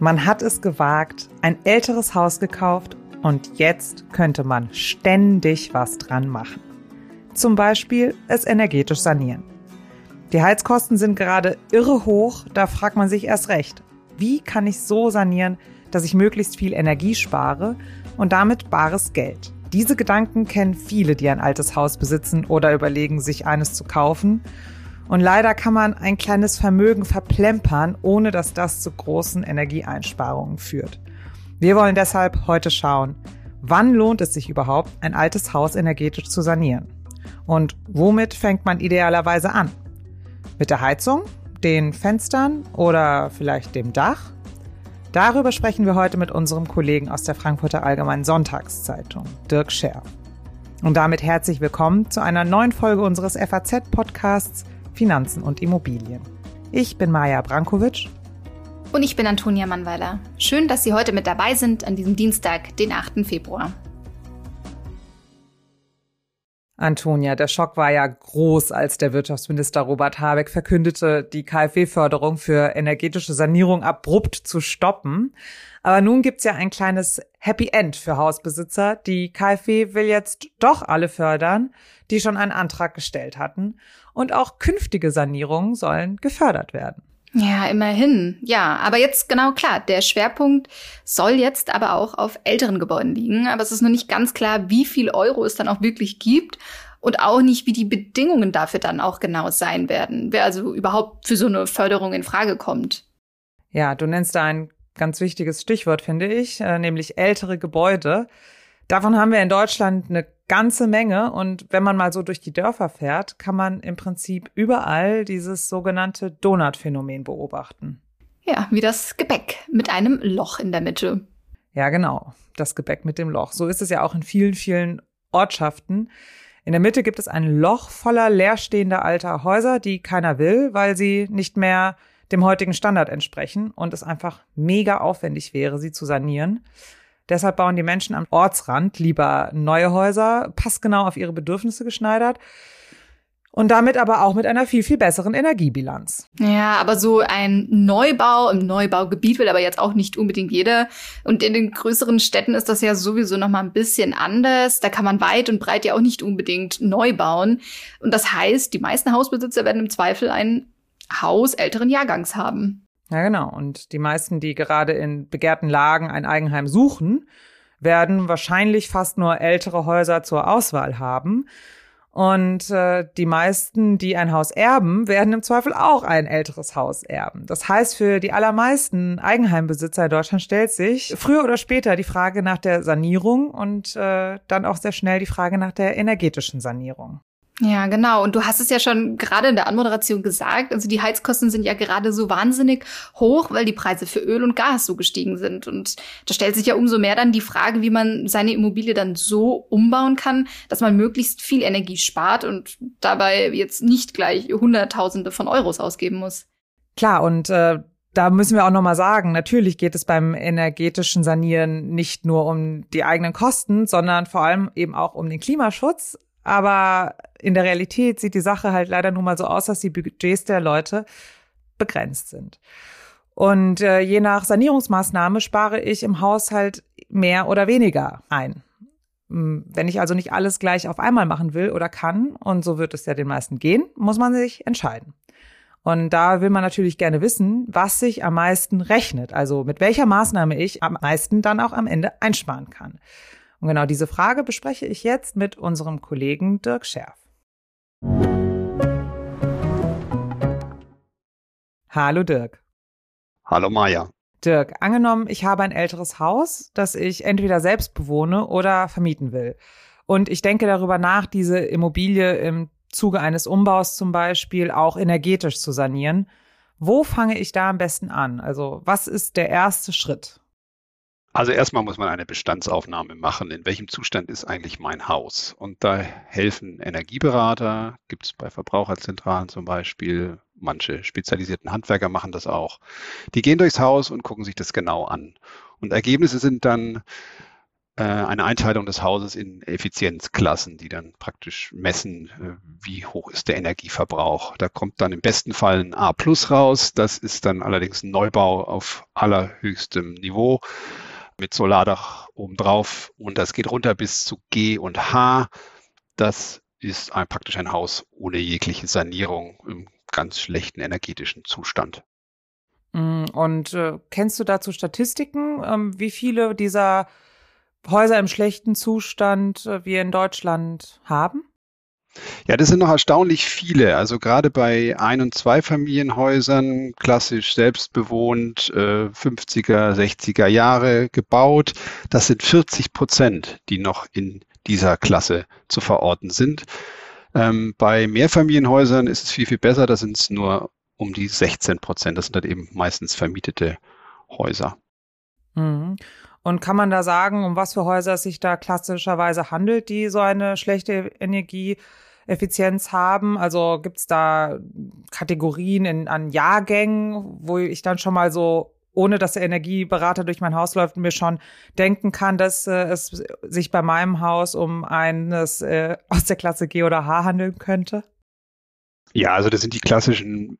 Man hat es gewagt, ein älteres Haus gekauft und jetzt könnte man ständig was dran machen. Zum Beispiel es energetisch sanieren. Die Heizkosten sind gerade irre hoch, da fragt man sich erst recht, wie kann ich so sanieren, dass ich möglichst viel Energie spare und damit bares Geld. Diese Gedanken kennen viele, die ein altes Haus besitzen oder überlegen, sich eines zu kaufen. Und leider kann man ein kleines Vermögen verplempern, ohne dass das zu großen Energieeinsparungen führt. Wir wollen deshalb heute schauen, wann lohnt es sich überhaupt, ein altes Haus energetisch zu sanieren? Und womit fängt man idealerweise an? Mit der Heizung, den Fenstern oder vielleicht dem Dach? Darüber sprechen wir heute mit unserem Kollegen aus der Frankfurter Allgemeinen Sonntagszeitung, Dirk Scher. Und damit herzlich willkommen zu einer neuen Folge unseres FAZ-Podcasts Finanzen und Immobilien. Ich bin Maja Brankovic. Und ich bin Antonia Mannweiler. Schön, dass Sie heute mit dabei sind an diesem Dienstag, den 8. Februar. Antonia, der Schock war ja groß, als der Wirtschaftsminister Robert Habeck verkündete, die KfW-Förderung für energetische Sanierung abrupt zu stoppen. Aber nun gibt's ja ein kleines Happy End für Hausbesitzer. Die KfW will jetzt doch alle fördern, die schon einen Antrag gestellt hatten. Und auch künftige Sanierungen sollen gefördert werden. Ja, immerhin. Ja, aber jetzt genau klar, der Schwerpunkt soll jetzt aber auch auf älteren Gebäuden liegen. Aber es ist noch nicht ganz klar, wie viel Euro es dann auch wirklich gibt und auch nicht, wie die Bedingungen dafür dann auch genau sein werden. Wer also überhaupt für so eine Förderung in Frage kommt. Ja, du nennst da ein ganz wichtiges Stichwort, finde ich, äh, nämlich ältere Gebäude. Davon haben wir in Deutschland eine ganze Menge. Und wenn man mal so durch die Dörfer fährt, kann man im Prinzip überall dieses sogenannte Donut-Phänomen beobachten. Ja, wie das Gebäck mit einem Loch in der Mitte. Ja, genau. Das Gebäck mit dem Loch. So ist es ja auch in vielen, vielen Ortschaften. In der Mitte gibt es ein Loch voller leerstehender alter Häuser, die keiner will, weil sie nicht mehr dem heutigen Standard entsprechen und es einfach mega aufwendig wäre, sie zu sanieren. Deshalb bauen die Menschen am Ortsrand lieber neue Häuser, passgenau auf ihre Bedürfnisse geschneidert. Und damit aber auch mit einer viel, viel besseren Energiebilanz. Ja, aber so ein Neubau im Neubaugebiet will aber jetzt auch nicht unbedingt jeder. Und in den größeren Städten ist das ja sowieso noch mal ein bisschen anders. Da kann man weit und breit ja auch nicht unbedingt neu bauen. Und das heißt, die meisten Hausbesitzer werden im Zweifel ein Haus älteren Jahrgangs haben. Ja, genau. Und die meisten, die gerade in begehrten Lagen ein Eigenheim suchen, werden wahrscheinlich fast nur ältere Häuser zur Auswahl haben. Und äh, die meisten, die ein Haus erben, werden im Zweifel auch ein älteres Haus erben. Das heißt, für die allermeisten Eigenheimbesitzer in Deutschland stellt sich früher oder später die Frage nach der Sanierung und äh, dann auch sehr schnell die Frage nach der energetischen Sanierung. Ja, genau. Und du hast es ja schon gerade in der Anmoderation gesagt. Also die Heizkosten sind ja gerade so wahnsinnig hoch, weil die Preise für Öl und Gas so gestiegen sind. Und da stellt sich ja umso mehr dann die Frage, wie man seine Immobilie dann so umbauen kann, dass man möglichst viel Energie spart und dabei jetzt nicht gleich Hunderttausende von Euros ausgeben muss. Klar, und äh, da müssen wir auch nochmal sagen, natürlich geht es beim energetischen Sanieren nicht nur um die eigenen Kosten, sondern vor allem eben auch um den Klimaschutz. Aber in der Realität sieht die Sache halt leider nun mal so aus, dass die Budgets der Leute begrenzt sind. Und äh, je nach Sanierungsmaßnahme spare ich im Haushalt mehr oder weniger ein. Hm, wenn ich also nicht alles gleich auf einmal machen will oder kann, und so wird es ja den meisten gehen, muss man sich entscheiden. Und da will man natürlich gerne wissen, was sich am meisten rechnet, also mit welcher Maßnahme ich am meisten dann auch am Ende einsparen kann. Und genau diese Frage bespreche ich jetzt mit unserem Kollegen Dirk Scherf. Hallo Dirk. Hallo Maja. Dirk, angenommen, ich habe ein älteres Haus, das ich entweder selbst bewohne oder vermieten will. Und ich denke darüber nach, diese Immobilie im Zuge eines Umbaus zum Beispiel auch energetisch zu sanieren. Wo fange ich da am besten an? Also was ist der erste Schritt? Also erstmal muss man eine Bestandsaufnahme machen. In welchem Zustand ist eigentlich mein Haus? Und da helfen Energieberater, gibt es bei Verbraucherzentralen zum Beispiel. Manche spezialisierten Handwerker machen das auch. Die gehen durchs Haus und gucken sich das genau an. Und Ergebnisse sind dann äh, eine Einteilung des Hauses in Effizienzklassen, die dann praktisch messen, äh, wie hoch ist der Energieverbrauch. Da kommt dann im besten Fall ein A plus raus. Das ist dann allerdings ein Neubau auf allerhöchstem Niveau mit Solardach obendrauf und das geht runter bis zu G und H. Das ist ein, praktisch ein Haus ohne jegliche Sanierung im ganz schlechten energetischen Zustand. Mm, und äh, kennst du dazu Statistiken, ähm, wie viele dieser Häuser im schlechten Zustand äh, wir in Deutschland haben? Ja, das sind noch erstaunlich viele. Also gerade bei Ein- und Zweifamilienhäusern, klassisch selbstbewohnt, äh, 50er, 60er Jahre gebaut, das sind 40 Prozent, die noch in dieser Klasse zu verorten sind. Ähm, bei Mehrfamilienhäusern ist es viel, viel besser. Da sind es nur um die 16 Prozent. Das sind dann eben meistens vermietete Häuser. Mhm. Und kann man da sagen, um was für Häuser es sich da klassischerweise handelt, die so eine schlechte Energieeffizienz haben? Also gibt es da Kategorien in, an Jahrgängen, wo ich dann schon mal so, ohne dass der Energieberater durch mein Haus läuft, mir schon denken kann, dass äh, es sich bei meinem Haus um eines äh, aus der Klasse G oder H handeln könnte? Ja, also das sind die klassischen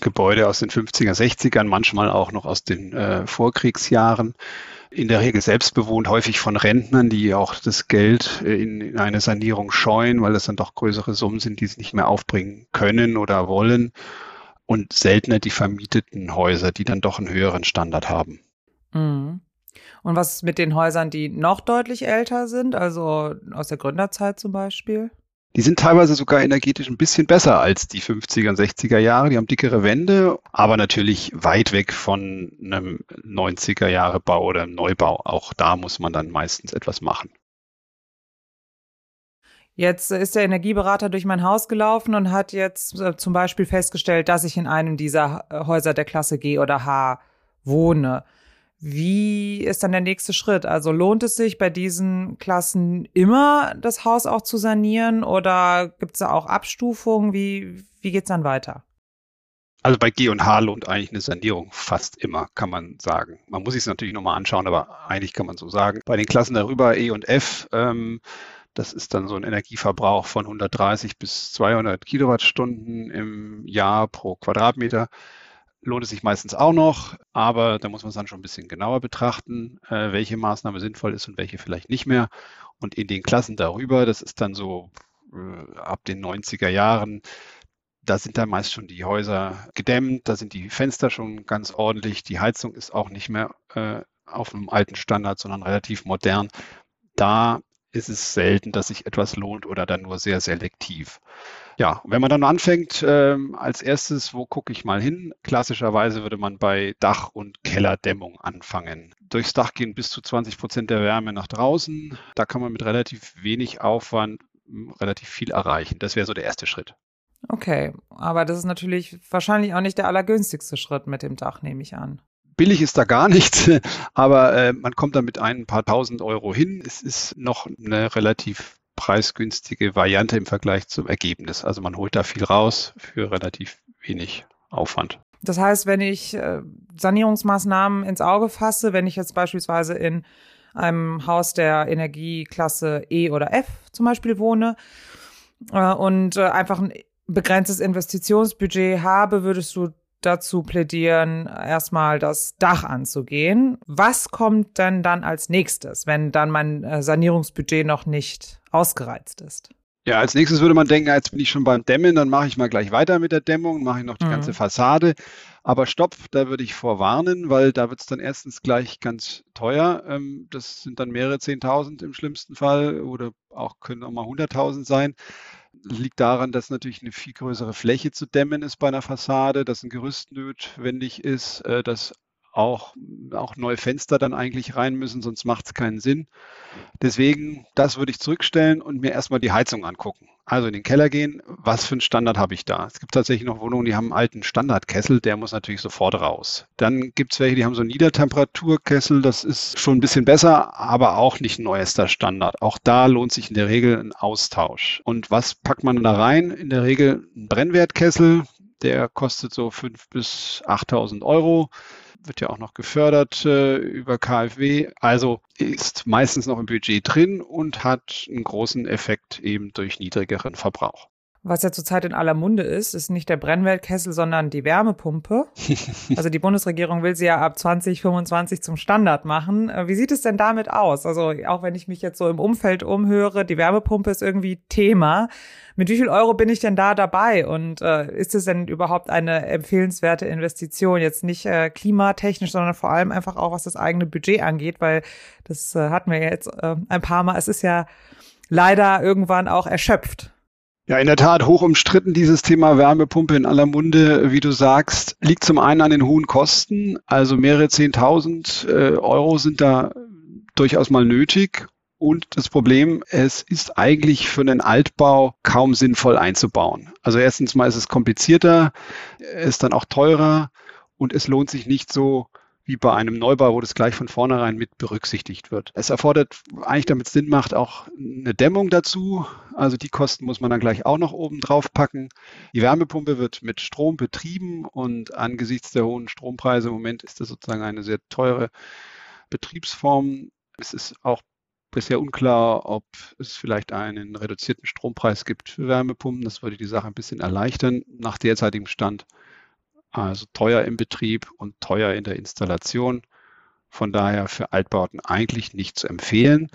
Gebäude aus den 50er, 60ern, manchmal auch noch aus den äh, Vorkriegsjahren in der Regel selbstbewohnt, häufig von Rentnern, die auch das Geld äh, in, in eine Sanierung scheuen, weil es dann doch größere Summen sind, die sie nicht mehr aufbringen können oder wollen. Und seltener die vermieteten Häuser, die dann doch einen höheren Standard haben. Mhm. Und was ist mit den Häusern, die noch deutlich älter sind, also aus der Gründerzeit zum Beispiel? Die sind teilweise sogar energetisch ein bisschen besser als die 50er und 60er Jahre. Die haben dickere Wände, aber natürlich weit weg von einem 90er Jahre Bau oder einem Neubau. Auch da muss man dann meistens etwas machen. Jetzt ist der Energieberater durch mein Haus gelaufen und hat jetzt äh, zum Beispiel festgestellt, dass ich in einem dieser Häuser der Klasse G oder H wohne. Wie ist dann der nächste Schritt? Also lohnt es sich bei diesen Klassen immer das Haus auch zu sanieren oder gibt es da auch Abstufungen? Wie, wie geht es dann weiter? Also bei G und H lohnt eigentlich eine Sanierung fast immer, kann man sagen. Man muss sich es natürlich nochmal anschauen, aber eigentlich kann man so sagen. Bei den Klassen darüber E und F, ähm, das ist dann so ein Energieverbrauch von 130 bis 200 Kilowattstunden im Jahr pro Quadratmeter lohnt es sich meistens auch noch, aber da muss man es dann schon ein bisschen genauer betrachten, äh, welche Maßnahme sinnvoll ist und welche vielleicht nicht mehr. Und in den Klassen darüber, das ist dann so äh, ab den 90er Jahren, da sind dann meist schon die Häuser gedämmt, da sind die Fenster schon ganz ordentlich, die Heizung ist auch nicht mehr äh, auf einem alten Standard, sondern relativ modern. Da ist es selten, dass sich etwas lohnt oder dann nur sehr selektiv. Ja, wenn man dann anfängt, ähm, als erstes, wo gucke ich mal hin? Klassischerweise würde man bei Dach- und Kellerdämmung anfangen. Durchs Dach gehen bis zu 20 Prozent der Wärme nach draußen. Da kann man mit relativ wenig Aufwand hm, relativ viel erreichen. Das wäre so der erste Schritt. Okay, aber das ist natürlich wahrscheinlich auch nicht der allergünstigste Schritt mit dem Dach, nehme ich an. Billig ist da gar nichts, aber äh, man kommt da mit ein paar tausend Euro hin. Es ist noch eine relativ preisgünstige Variante im Vergleich zum Ergebnis. Also man holt da viel raus für relativ wenig Aufwand. Das heißt, wenn ich äh, Sanierungsmaßnahmen ins Auge fasse, wenn ich jetzt beispielsweise in einem Haus der Energieklasse E oder F zum Beispiel wohne äh, und äh, einfach ein begrenztes Investitionsbudget habe, würdest du dazu plädieren, erstmal das Dach anzugehen. Was kommt denn dann als nächstes, wenn dann mein äh, Sanierungsbudget noch nicht ausgereizt ist? Ja, als nächstes würde man denken, jetzt bin ich schon beim Dämmen, dann mache ich mal gleich weiter mit der Dämmung, mache ich noch die mhm. ganze Fassade. Aber stopp, da würde ich vorwarnen, weil da wird es dann erstens gleich ganz teuer. Ähm, das sind dann mehrere Zehntausend im schlimmsten Fall oder auch können auch mal hunderttausend sein liegt daran, dass natürlich eine viel größere Fläche zu dämmen ist bei einer Fassade, dass ein Gerüst notwendig ist, äh, dass auch, auch neue Fenster dann eigentlich rein müssen, sonst macht es keinen Sinn. Deswegen, das würde ich zurückstellen und mir erstmal die Heizung angucken. Also in den Keller gehen, was für einen Standard habe ich da? Es gibt tatsächlich noch Wohnungen, die haben einen alten Standardkessel, der muss natürlich sofort raus. Dann gibt es welche, die haben so einen Niedertemperaturkessel, das ist schon ein bisschen besser, aber auch nicht neuester Standard. Auch da lohnt sich in der Regel ein Austausch. Und was packt man da rein? In der Regel ein Brennwertkessel, der kostet so 5.000 bis 8.000 Euro wird ja auch noch gefördert äh, über KfW. Also ist meistens noch im Budget drin und hat einen großen Effekt eben durch niedrigeren Verbrauch. Was ja zurzeit in aller Munde ist, ist nicht der Brennwertkessel, sondern die Wärmepumpe. Also die Bundesregierung will sie ja ab 2025 zum Standard machen. Äh, wie sieht es denn damit aus? Also auch wenn ich mich jetzt so im Umfeld umhöre, die Wärmepumpe ist irgendwie Thema. Mit wie viel Euro bin ich denn da dabei? Und äh, ist es denn überhaupt eine empfehlenswerte Investition? Jetzt nicht äh, klimatechnisch, sondern vor allem einfach auch, was das eigene Budget angeht, weil das äh, hatten wir jetzt äh, ein paar Mal. Es ist ja leider irgendwann auch erschöpft. Ja, in der Tat hoch umstritten dieses Thema Wärmepumpe in aller Munde, wie du sagst, liegt zum einen an den hohen Kosten, also mehrere Zehntausend äh, Euro sind da durchaus mal nötig. Und das Problem, es ist eigentlich für einen Altbau kaum sinnvoll einzubauen. Also erstens mal ist es komplizierter, ist dann auch teurer und es lohnt sich nicht so wie bei einem Neubau, wo das gleich von vornherein mit berücksichtigt wird. Es erfordert eigentlich, damit es Sinn macht, auch eine Dämmung dazu. Also die Kosten muss man dann gleich auch noch oben drauf packen. Die Wärmepumpe wird mit Strom betrieben und angesichts der hohen Strompreise im Moment ist das sozusagen eine sehr teure Betriebsform. Es ist auch bisher unklar, ob es vielleicht einen reduzierten Strompreis gibt für Wärmepumpen. Das würde die Sache ein bisschen erleichtern. Nach derzeitigem Stand also teuer im Betrieb und teuer in der Installation. Von daher für Altbauten eigentlich nicht zu empfehlen.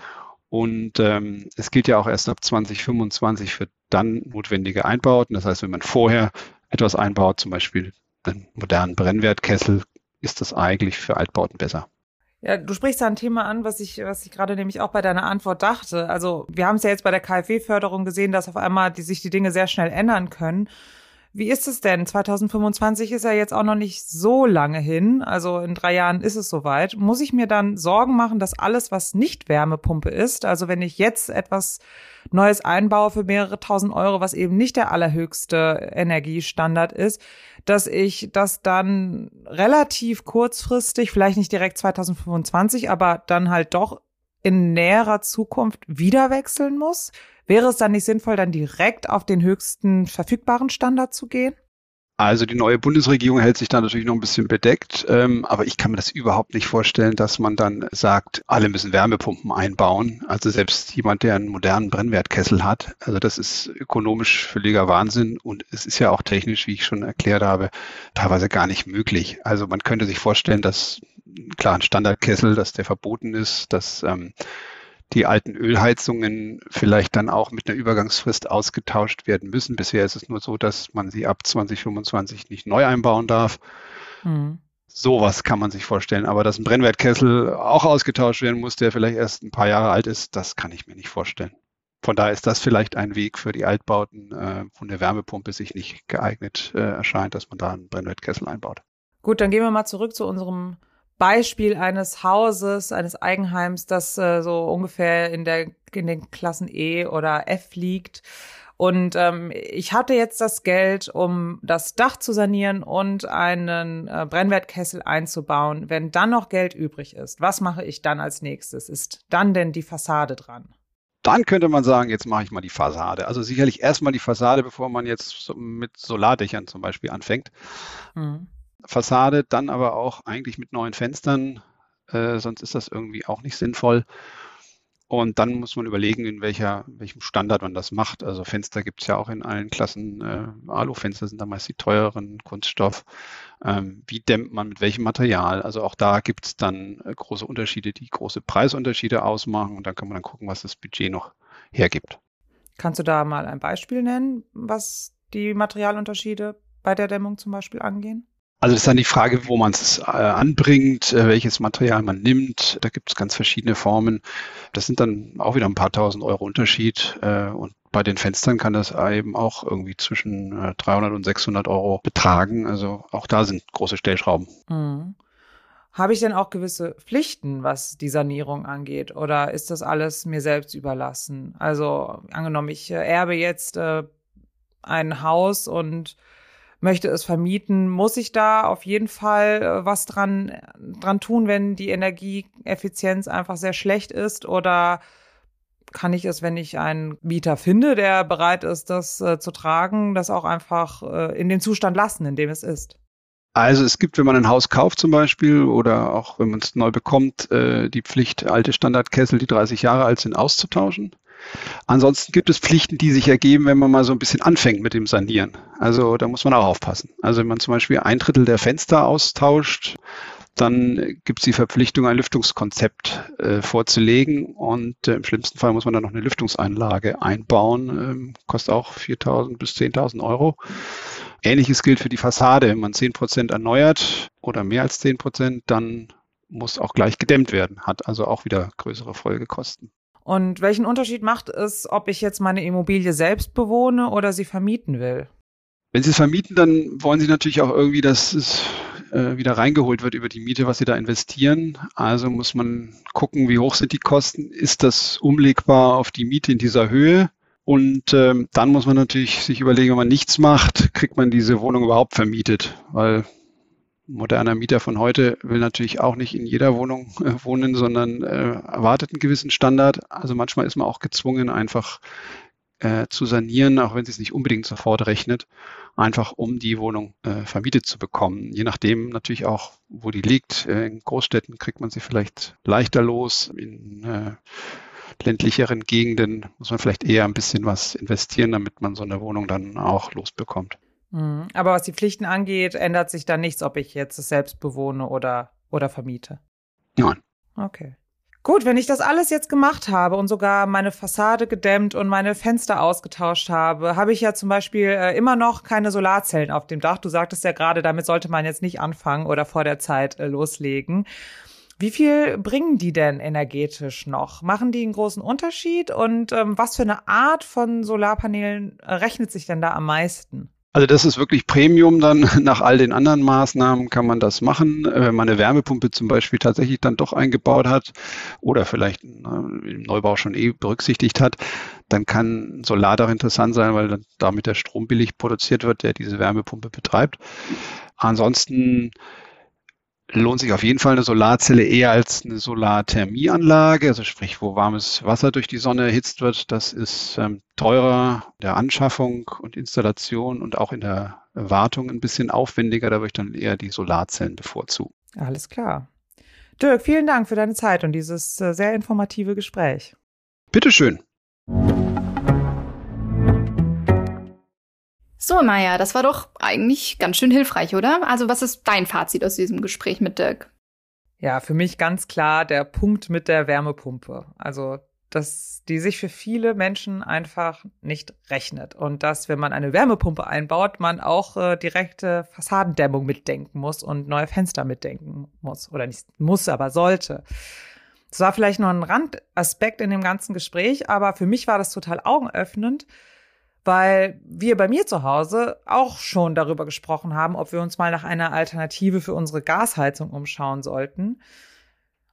Und ähm, es gilt ja auch erst ab 2025 für dann notwendige Einbauten. Das heißt, wenn man vorher etwas einbaut, zum Beispiel einen modernen Brennwertkessel, ist das eigentlich für Altbauten besser. Ja, du sprichst da ein Thema an, was ich, was ich gerade nämlich auch bei deiner Antwort dachte. Also wir haben es ja jetzt bei der KfW-Förderung gesehen, dass auf einmal die, sich die Dinge sehr schnell ändern können. Wie ist es denn? 2025 ist ja jetzt auch noch nicht so lange hin. Also in drei Jahren ist es soweit. Muss ich mir dann Sorgen machen, dass alles, was nicht Wärmepumpe ist, also wenn ich jetzt etwas Neues einbaue für mehrere tausend Euro, was eben nicht der allerhöchste Energiestandard ist, dass ich das dann relativ kurzfristig, vielleicht nicht direkt 2025, aber dann halt doch in näherer Zukunft wieder wechseln muss? Wäre es dann nicht sinnvoll, dann direkt auf den höchsten verfügbaren Standard zu gehen? Also die neue Bundesregierung hält sich da natürlich noch ein bisschen bedeckt, ähm, aber ich kann mir das überhaupt nicht vorstellen, dass man dann sagt, alle müssen Wärmepumpen einbauen. Also selbst jemand, der einen modernen Brennwertkessel hat, also das ist ökonomisch völliger Wahnsinn und es ist ja auch technisch, wie ich schon erklärt habe, teilweise gar nicht möglich. Also man könnte sich vorstellen, dass klar ein Standardkessel, dass der verboten ist, dass ähm, die alten Ölheizungen vielleicht dann auch mit einer Übergangsfrist ausgetauscht werden müssen. Bisher ist es nur so, dass man sie ab 2025 nicht neu einbauen darf. Mhm. Sowas kann man sich vorstellen. Aber dass ein Brennwertkessel auch ausgetauscht werden muss, der vielleicht erst ein paar Jahre alt ist, das kann ich mir nicht vorstellen. Von daher ist das vielleicht ein Weg für die Altbauten, äh, wo eine Wärmepumpe sich nicht geeignet äh, erscheint, dass man da einen Brennwertkessel einbaut. Gut, dann gehen wir mal zurück zu unserem Beispiel eines Hauses, eines Eigenheims, das äh, so ungefähr in der in den Klassen E oder F liegt. Und ähm, ich hatte jetzt das Geld, um das Dach zu sanieren und einen äh, Brennwertkessel einzubauen. Wenn dann noch Geld übrig ist, was mache ich dann als nächstes? Ist dann denn die Fassade dran? Dann könnte man sagen, jetzt mache ich mal die Fassade. Also sicherlich erstmal die Fassade, bevor man jetzt mit Solardächern zum Beispiel anfängt. Mhm. Fassade, dann aber auch eigentlich mit neuen Fenstern, äh, sonst ist das irgendwie auch nicht sinnvoll. Und dann muss man überlegen, in welcher, welchem Standard man das macht. Also Fenster gibt es ja auch in allen Klassen. Äh, Alufenster sind da meist die teureren, Kunststoff. Ähm, wie dämmt man mit welchem Material? Also auch da gibt es dann äh, große Unterschiede, die große Preisunterschiede ausmachen. Und dann kann man dann gucken, was das Budget noch hergibt. Kannst du da mal ein Beispiel nennen, was die Materialunterschiede bei der Dämmung zum Beispiel angehen? Also das ist dann die Frage, wo man es äh, anbringt, äh, welches Material man nimmt. Da gibt es ganz verschiedene Formen. Das sind dann auch wieder ein paar tausend Euro Unterschied. Äh, und bei den Fenstern kann das eben auch irgendwie zwischen 300 und 600 Euro betragen. Also auch da sind große Stellschrauben. Mhm. Habe ich denn auch gewisse Pflichten, was die Sanierung angeht? Oder ist das alles mir selbst überlassen? Also angenommen, ich erbe jetzt äh, ein Haus und möchte es vermieten, muss ich da auf jeden Fall äh, was dran, dran tun, wenn die Energieeffizienz einfach sehr schlecht ist? Oder kann ich es, wenn ich einen Mieter finde, der bereit ist, das äh, zu tragen, das auch einfach äh, in dem Zustand lassen, in dem es ist? Also es gibt, wenn man ein Haus kauft zum Beispiel oder auch wenn man es neu bekommt, äh, die Pflicht, alte Standardkessel, die 30 Jahre alt sind, auszutauschen. Ansonsten gibt es Pflichten, die sich ergeben, wenn man mal so ein bisschen anfängt mit dem Sanieren. Also da muss man auch aufpassen. Also wenn man zum Beispiel ein Drittel der Fenster austauscht, dann gibt es die Verpflichtung, ein Lüftungskonzept äh, vorzulegen und äh, im schlimmsten Fall muss man dann noch eine Lüftungseinlage einbauen. Ähm, kostet auch 4.000 bis 10.000 Euro. Ähnliches gilt für die Fassade. Wenn man 10 Prozent erneuert oder mehr als 10 Prozent, dann muss auch gleich gedämmt werden, hat also auch wieder größere Folgekosten. Und welchen Unterschied macht es, ob ich jetzt meine Immobilie selbst bewohne oder sie vermieten will? Wenn Sie es vermieten, dann wollen Sie natürlich auch irgendwie, dass es äh, wieder reingeholt wird über die Miete, was Sie da investieren. Also muss man gucken, wie hoch sind die Kosten. Ist das umlegbar auf die Miete in dieser Höhe? Und ähm, dann muss man natürlich sich überlegen, wenn man nichts macht, kriegt man diese Wohnung überhaupt vermietet, weil moderner Mieter von heute will natürlich auch nicht in jeder Wohnung äh, wohnen, sondern äh, erwartet einen gewissen Standard. Also manchmal ist man auch gezwungen, einfach äh, zu sanieren, auch wenn sie es nicht unbedingt sofort rechnet, einfach um die Wohnung äh, vermietet zu bekommen. Je nachdem natürlich auch, wo die liegt. Äh, in Großstädten kriegt man sie vielleicht leichter los. In äh, ländlicheren Gegenden muss man vielleicht eher ein bisschen was investieren, damit man so eine Wohnung dann auch losbekommt. Mhm. Aber was die Pflichten angeht, ändert sich da nichts, ob ich jetzt es selbst bewohne oder, oder vermiete. Nein. Okay. Gut, wenn ich das alles jetzt gemacht habe und sogar meine Fassade gedämmt und meine Fenster ausgetauscht habe, habe ich ja zum Beispiel äh, immer noch keine Solarzellen auf dem Dach. Du sagtest ja gerade, damit sollte man jetzt nicht anfangen oder vor der Zeit äh, loslegen. Wie viel bringen die denn energetisch noch? Machen die einen großen Unterschied? Und ähm, was für eine Art von Solarpanelen äh, rechnet sich denn da am meisten? Also das ist wirklich Premium dann. Nach all den anderen Maßnahmen kann man das machen. Äh, wenn man eine Wärmepumpe zum Beispiel tatsächlich dann doch eingebaut hat oder vielleicht im Neubau schon eh berücksichtigt hat, dann kann Solar doch interessant sein, weil dann damit der Strom billig produziert wird, der diese Wärmepumpe betreibt. Ansonsten lohnt sich auf jeden Fall eine Solarzelle eher als eine Solarthermieanlage, also sprich, wo warmes Wasser durch die Sonne erhitzt wird. Das ist ähm, teurer der Anschaffung und Installation und auch in der Wartung ein bisschen aufwendiger. Da würde ich dann eher die Solarzellen bevorzugen. Alles klar. Dirk, vielen Dank für deine Zeit und dieses äh, sehr informative Gespräch. Bitteschön. So, Maya, das war doch eigentlich ganz schön hilfreich, oder? Also, was ist dein Fazit aus diesem Gespräch mit Dirk? Ja, für mich ganz klar der Punkt mit der Wärmepumpe. Also, dass die sich für viele Menschen einfach nicht rechnet und dass, wenn man eine Wärmepumpe einbaut, man auch äh, direkte Fassadendämmung mitdenken muss und neue Fenster mitdenken muss. Oder nicht muss, aber sollte. Das war vielleicht nur ein Randaspekt in dem ganzen Gespräch, aber für mich war das total augenöffnend, weil wir bei mir zu Hause auch schon darüber gesprochen haben, ob wir uns mal nach einer Alternative für unsere Gasheizung umschauen sollten.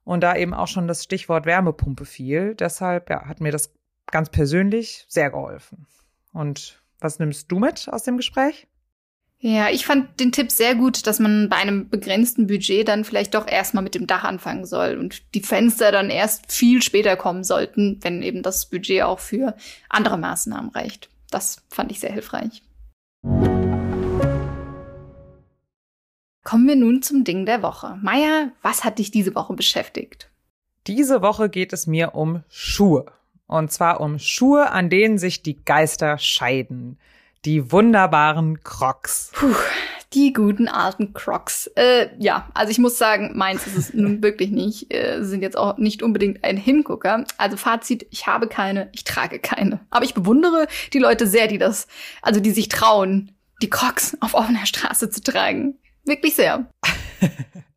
Und da eben auch schon das Stichwort Wärmepumpe fiel. Deshalb ja, hat mir das ganz persönlich sehr geholfen. Und was nimmst du mit aus dem Gespräch? Ja, ich fand den Tipp sehr gut, dass man bei einem begrenzten Budget dann vielleicht doch erstmal mit dem Dach anfangen soll und die Fenster dann erst viel später kommen sollten, wenn eben das Budget auch für andere Maßnahmen reicht. Das fand ich sehr hilfreich. Kommen wir nun zum Ding der Woche. Maya, was hat dich diese Woche beschäftigt? Diese Woche geht es mir um Schuhe. Und zwar um Schuhe, an denen sich die Geister scheiden. Die wunderbaren Crocs. Puh, die guten alten Crocs. Äh, ja, also ich muss sagen, meins ist es nun wirklich nicht. Äh, sind jetzt auch nicht unbedingt ein Hingucker. Also Fazit, ich habe keine, ich trage keine. Aber ich bewundere die Leute sehr, die das, also die sich trauen, die Crocs auf offener Straße zu tragen. Wirklich sehr.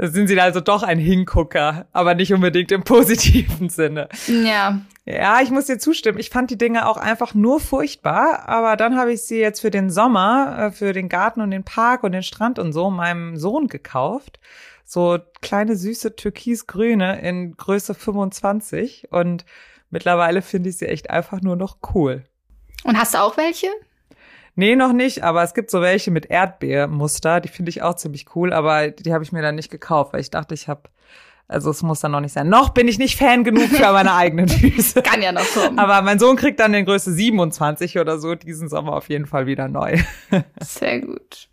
Da sind sie also doch ein Hingucker, aber nicht unbedingt im positiven Sinne. Ja. Ja, ich muss dir zustimmen. Ich fand die Dinge auch einfach nur furchtbar, aber dann habe ich sie jetzt für den Sommer, äh, für den Garten und den Park und den Strand und so meinem Sohn gekauft. So kleine süße türkisgrüne in Größe 25 und mittlerweile finde ich sie echt einfach nur noch cool. Und hast du auch welche? Nee, noch nicht, aber es gibt so welche mit Erdbeermuster, die finde ich auch ziemlich cool, aber die habe ich mir dann nicht gekauft, weil ich dachte, ich habe also es muss dann noch nicht sein. Noch bin ich nicht Fan genug für meine eigenen Füße. Kann ja noch kommen. Aber mein Sohn kriegt dann den Größe 27 oder so diesen Sommer auf jeden Fall wieder neu. Sehr gut.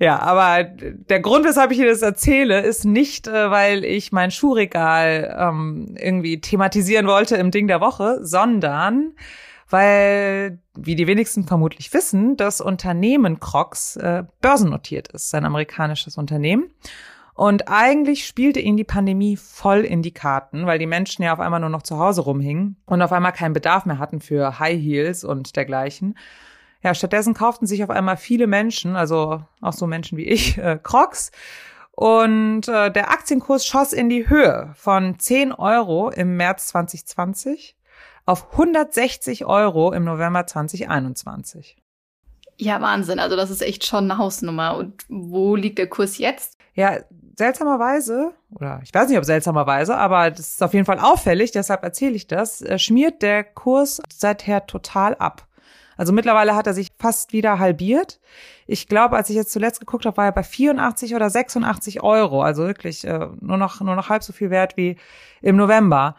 Ja, aber der Grund, weshalb ich dir das erzähle, ist nicht, äh, weil ich mein Schuhregal ähm, irgendwie thematisieren wollte im Ding der Woche, sondern weil, wie die wenigsten vermutlich wissen, das Unternehmen Crocs äh, börsennotiert ist, ein amerikanisches Unternehmen. Und eigentlich spielte ihnen die Pandemie voll in die Karten, weil die Menschen ja auf einmal nur noch zu Hause rumhingen und auf einmal keinen Bedarf mehr hatten für High Heels und dergleichen. Ja, stattdessen kauften sich auf einmal viele Menschen, also auch so Menschen wie ich, äh, Crocs. Und äh, der Aktienkurs schoss in die Höhe von 10 Euro im März 2020 auf 160 Euro im November 2021. Ja, Wahnsinn. Also das ist echt schon eine Hausnummer. Und wo liegt der Kurs jetzt? Ja, seltsamerweise, oder ich weiß nicht, ob seltsamerweise, aber das ist auf jeden Fall auffällig, deshalb erzähle ich das, äh, schmiert der Kurs seither total ab. Also mittlerweile hat er sich fast wieder halbiert. Ich glaube, als ich jetzt zuletzt geguckt habe, war er bei 84 oder 86 Euro. Also wirklich äh, nur noch nur noch halb so viel wert wie im November.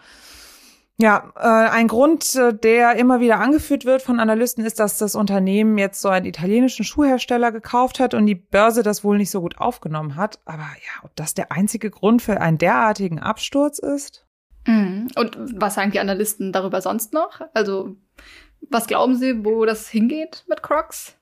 Ja, äh, ein Grund, äh, der immer wieder angeführt wird von Analysten, ist, dass das Unternehmen jetzt so einen italienischen Schuhhersteller gekauft hat und die Börse das wohl nicht so gut aufgenommen hat. Aber ja, ob das der einzige Grund für einen derartigen Absturz ist? Mhm. Und was sagen die Analysten darüber sonst noch? Also, was glauben Sie, wo das hingeht mit Crocs?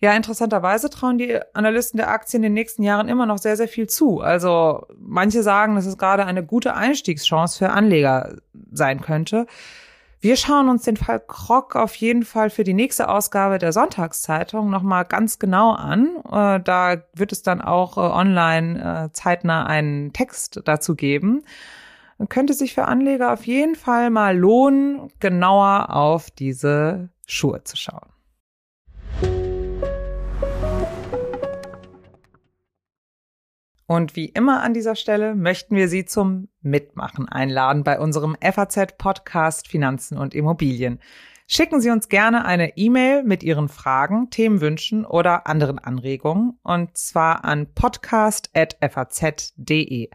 Ja, interessanterweise trauen die Analysten der Aktien in den nächsten Jahren immer noch sehr, sehr viel zu. Also manche sagen, dass es gerade eine gute Einstiegschance für Anleger sein könnte. Wir schauen uns den Fall Krog auf jeden Fall für die nächste Ausgabe der Sonntagszeitung nochmal ganz genau an. Äh, da wird es dann auch äh, online äh, zeitnah einen Text dazu geben. Könnte sich für Anleger auf jeden Fall mal lohnen, genauer auf diese Schuhe zu schauen. Und wie immer an dieser Stelle möchten wir Sie zum Mitmachen einladen bei unserem FAZ-Podcast Finanzen und Immobilien. Schicken Sie uns gerne eine E-Mail mit Ihren Fragen, Themenwünschen oder anderen Anregungen und zwar an podcast.faz.de.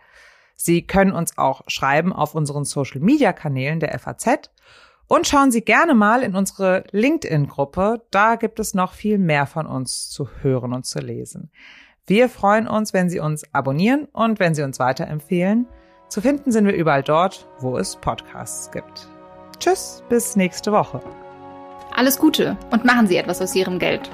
Sie können uns auch schreiben auf unseren Social-Media-Kanälen der FAZ und schauen Sie gerne mal in unsere LinkedIn-Gruppe. Da gibt es noch viel mehr von uns zu hören und zu lesen. Wir freuen uns, wenn Sie uns abonnieren und wenn Sie uns weiterempfehlen. Zu finden sind wir überall dort, wo es Podcasts gibt. Tschüss, bis nächste Woche. Alles Gute und machen Sie etwas aus Ihrem Geld.